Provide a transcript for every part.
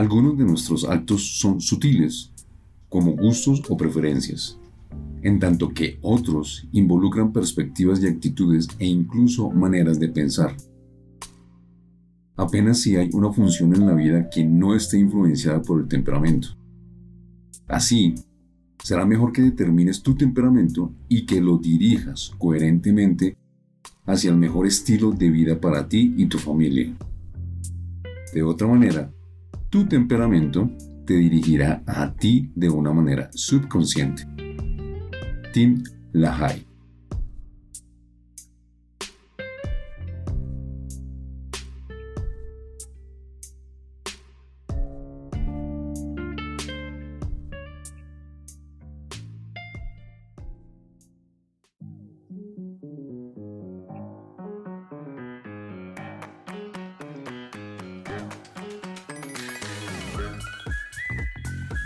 Algunos de nuestros actos son sutiles, como gustos o preferencias, en tanto que otros involucran perspectivas y actitudes e incluso maneras de pensar. Apenas si hay una función en la vida que no esté influenciada por el temperamento. Así, será mejor que determines tu temperamento y que lo dirijas coherentemente hacia el mejor estilo de vida para ti y tu familia. De otra manera, tu temperamento te dirigirá a ti de una manera subconsciente. Tim LaHaye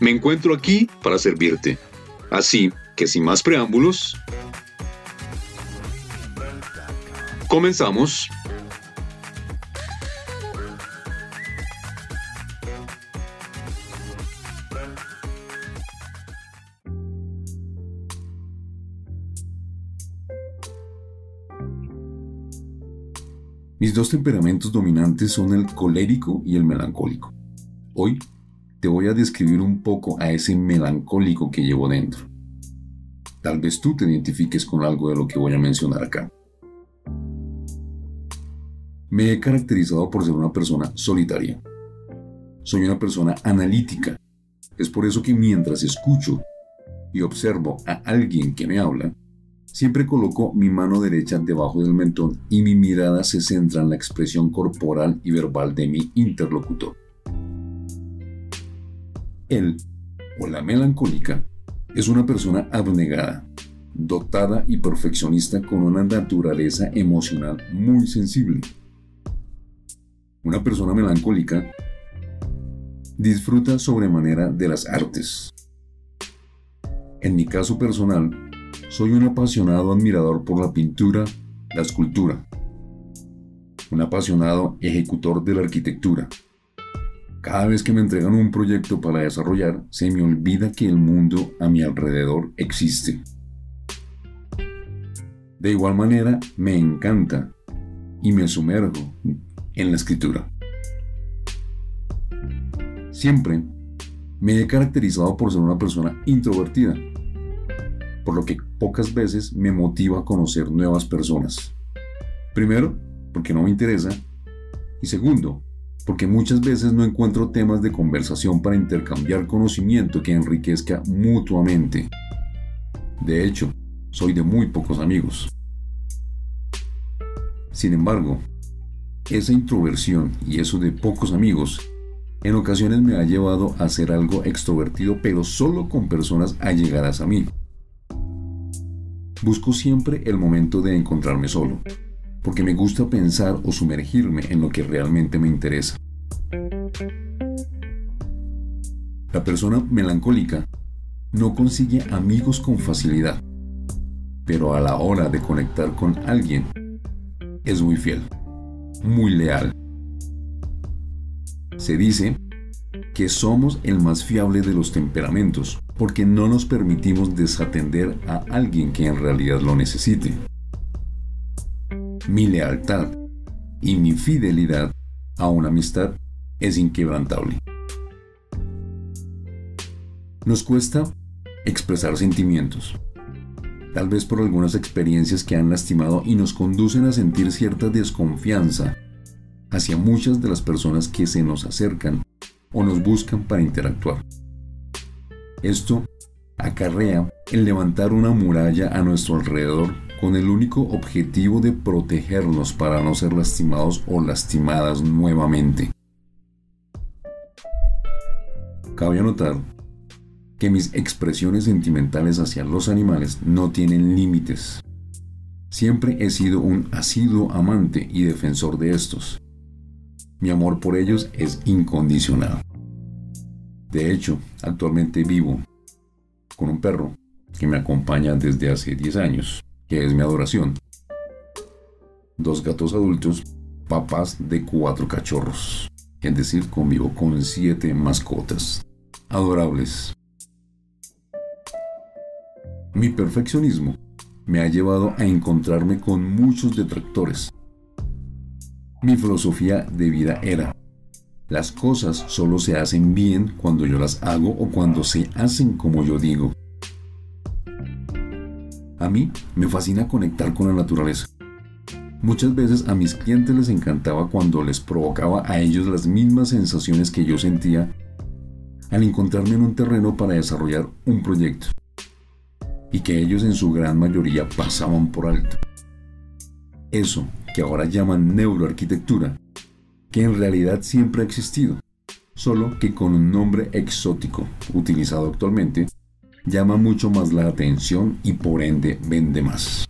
Me encuentro aquí para servirte. Así que sin más preámbulos, comenzamos. Mis dos temperamentos dominantes son el colérico y el melancólico. Hoy te voy a describir un poco a ese melancólico que llevo dentro. Tal vez tú te identifiques con algo de lo que voy a mencionar acá. Me he caracterizado por ser una persona solitaria. Soy una persona analítica. Es por eso que mientras escucho y observo a alguien que me habla, siempre coloco mi mano derecha debajo del mentón y mi mirada se centra en la expresión corporal y verbal de mi interlocutor. Él, o la melancólica, es una persona abnegada, dotada y perfeccionista con una naturaleza emocional muy sensible. Una persona melancólica disfruta sobremanera de las artes. En mi caso personal, soy un apasionado admirador por la pintura, la escultura, un apasionado ejecutor de la arquitectura, cada vez que me entregan un proyecto para desarrollar, se me olvida que el mundo a mi alrededor existe. De igual manera, me encanta y me sumerjo en la escritura. Siempre me he caracterizado por ser una persona introvertida, por lo que pocas veces me motiva a conocer nuevas personas. Primero, porque no me interesa, y segundo, porque muchas veces no encuentro temas de conversación para intercambiar conocimiento que enriquezca mutuamente. De hecho, soy de muy pocos amigos. Sin embargo, esa introversión y eso de pocos amigos en ocasiones me ha llevado a ser algo extrovertido, pero solo con personas allegadas a mí. Busco siempre el momento de encontrarme solo, porque me gusta pensar o sumergirme en lo que realmente me interesa. La persona melancólica no consigue amigos con facilidad, pero a la hora de conectar con alguien es muy fiel, muy leal. Se dice que somos el más fiable de los temperamentos porque no nos permitimos desatender a alguien que en realidad lo necesite mi lealtad y mi fidelidad a una amistad es inquebrantable. Nos cuesta expresar sentimientos, tal vez por algunas experiencias que han lastimado y nos conducen a sentir cierta desconfianza hacia muchas de las personas que se nos acercan o nos buscan para interactuar. Esto acarrea el levantar una muralla a nuestro alrededor con el único objetivo de protegernos para no ser lastimados o lastimadas nuevamente. Cabe anotar que mis expresiones sentimentales hacia los animales no tienen límites. Siempre he sido un asiduo amante y defensor de estos. Mi amor por ellos es incondicional. De hecho, actualmente vivo con un perro que me acompaña desde hace 10 años, que es mi adoración. Dos gatos adultos, papás de cuatro cachorros. Es decir, convivo con siete mascotas. Adorables. Mi perfeccionismo me ha llevado a encontrarme con muchos detractores. Mi filosofía de vida era, las cosas solo se hacen bien cuando yo las hago o cuando se hacen como yo digo. A mí me fascina conectar con la naturaleza. Muchas veces a mis clientes les encantaba cuando les provocaba a ellos las mismas sensaciones que yo sentía al encontrarme en un terreno para desarrollar un proyecto y que ellos en su gran mayoría pasaban por alto. Eso que ahora llaman neuroarquitectura, que en realidad siempre ha existido, solo que con un nombre exótico utilizado actualmente, llama mucho más la atención y por ende vende más.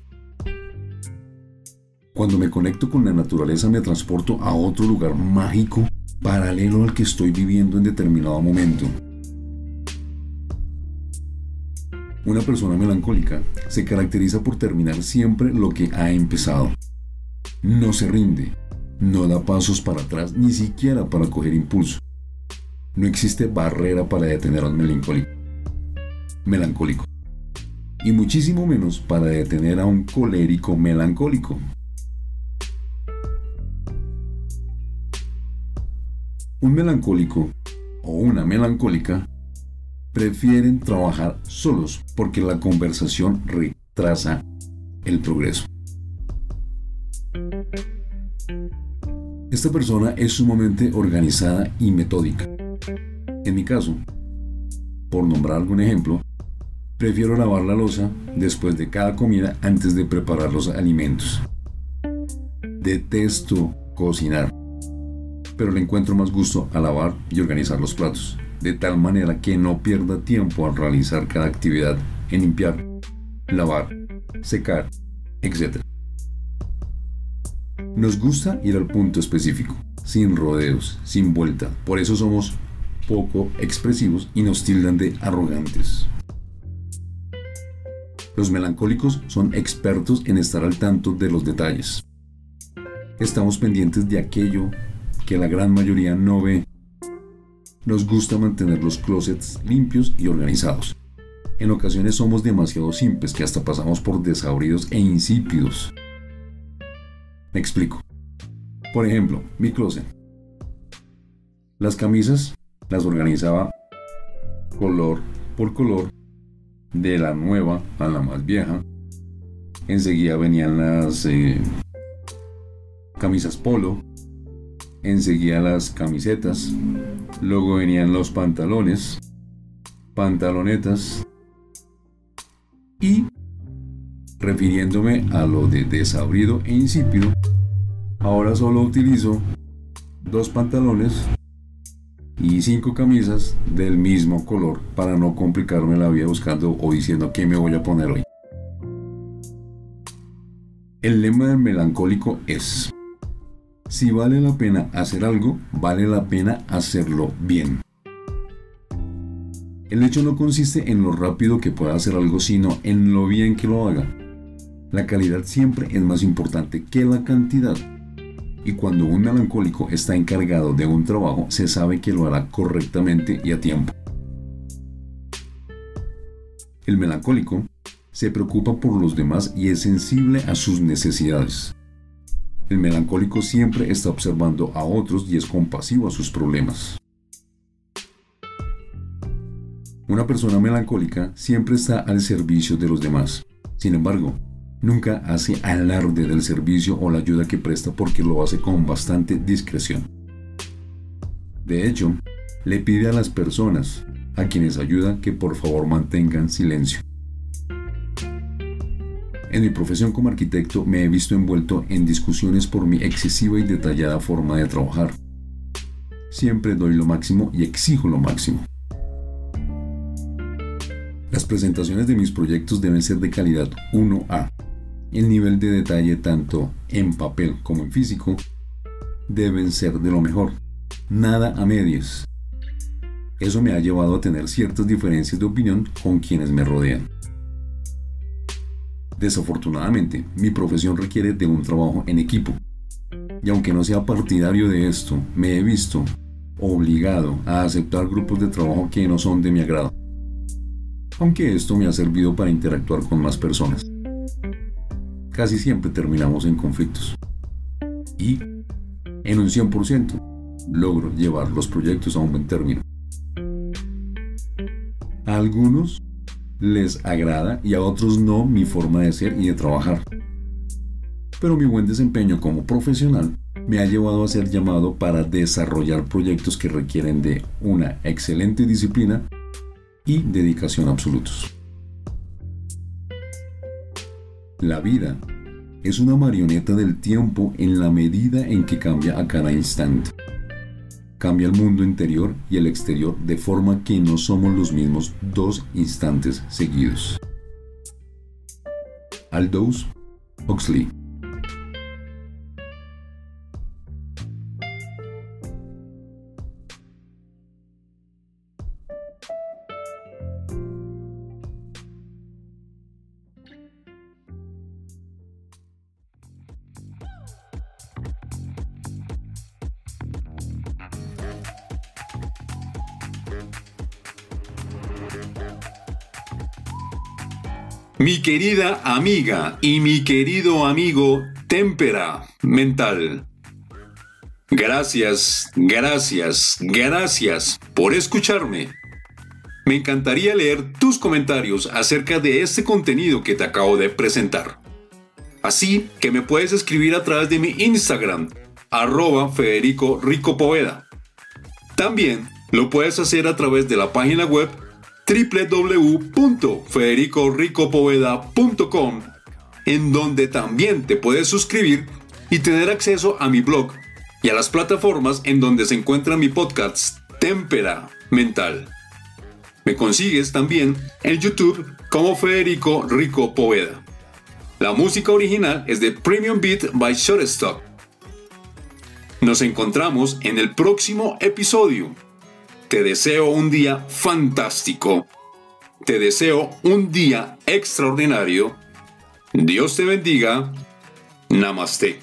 Cuando me conecto con la naturaleza me transporto a otro lugar mágico paralelo al que estoy viviendo en determinado momento Una persona melancólica se caracteriza por terminar siempre lo que ha empezado. No se rinde, no da pasos para atrás ni siquiera para coger impulso. No existe barrera para detener a un melancólico. Melancólico. Y muchísimo menos para detener a un colérico melancólico. Un melancólico o una melancólica prefieren trabajar solos porque la conversación retrasa el progreso. Esta persona es sumamente organizada y metódica. En mi caso, por nombrar algún ejemplo, prefiero lavar la losa después de cada comida antes de preparar los alimentos. Detesto cocinar, pero le encuentro más gusto a lavar y organizar los platos de tal manera que no pierda tiempo al realizar cada actividad en limpiar, lavar, secar, etc. Nos gusta ir al punto específico, sin rodeos, sin vuelta, por eso somos poco expresivos y nos tildan de arrogantes. Los melancólicos son expertos en estar al tanto de los detalles. Estamos pendientes de aquello que la gran mayoría no ve nos gusta mantener los closets limpios y organizados. En ocasiones somos demasiado simples que hasta pasamos por desabridos e insípidos. Me explico. Por ejemplo, mi closet. Las camisas las organizaba color por color, de la nueva a la más vieja. Enseguida venían las eh, camisas polo, enseguida las camisetas, luego venían los pantalones, pantalonetas. Y, refiriéndome a lo de desabrido e insípido, ahora solo utilizo dos pantalones y cinco camisas del mismo color para no complicarme la vida buscando o diciendo qué me voy a poner hoy. El lema del melancólico es si vale la pena hacer algo, vale la pena hacerlo bien. El hecho no consiste en lo rápido que pueda hacer algo, sino en lo bien que lo haga. La calidad siempre es más importante que la cantidad. Y cuando un melancólico está encargado de un trabajo, se sabe que lo hará correctamente y a tiempo. El melancólico se preocupa por los demás y es sensible a sus necesidades. El melancólico siempre está observando a otros y es compasivo a sus problemas. Una persona melancólica siempre está al servicio de los demás. Sin embargo, nunca hace alarde del servicio o la ayuda que presta porque lo hace con bastante discreción. De hecho, le pide a las personas a quienes ayuda que por favor mantengan silencio. En mi profesión como arquitecto me he visto envuelto en discusiones por mi excesiva y detallada forma de trabajar. Siempre doy lo máximo y exijo lo máximo. Las presentaciones de mis proyectos deben ser de calidad 1A. El nivel de detalle tanto en papel como en físico deben ser de lo mejor. Nada a medias. Eso me ha llevado a tener ciertas diferencias de opinión con quienes me rodean. Desafortunadamente, mi profesión requiere de un trabajo en equipo. Y aunque no sea partidario de esto, me he visto obligado a aceptar grupos de trabajo que no son de mi agrado aunque esto me ha servido para interactuar con más personas. Casi siempre terminamos en conflictos. Y, en un 100%, logro llevar los proyectos a un buen término. A algunos les agrada y a otros no mi forma de ser y de trabajar. Pero mi buen desempeño como profesional me ha llevado a ser llamado para desarrollar proyectos que requieren de una excelente disciplina y dedicación absolutos. La vida es una marioneta del tiempo en la medida en que cambia a cada instante. Cambia el mundo interior y el exterior de forma que no somos los mismos dos instantes seguidos. Aldous Huxley Mi querida amiga y mi querido amigo Témpera Mental. Gracias, gracias, gracias por escucharme. Me encantaría leer tus comentarios acerca de este contenido que te acabo de presentar. Así que me puedes escribir a través de mi Instagram, arroba Federico Rico. También lo puedes hacer a través de la página web www.federicoricopoveda.com, en donde también te puedes suscribir y tener acceso a mi blog y a las plataformas en donde se encuentra mi podcast Témpera Mental. Me consigues también en YouTube como Federico Rico Poveda. La música original es de Premium Beat by Shortstock. Nos encontramos en el próximo episodio. Te deseo un día fantástico. Te deseo un día extraordinario. Dios te bendiga. Namaste.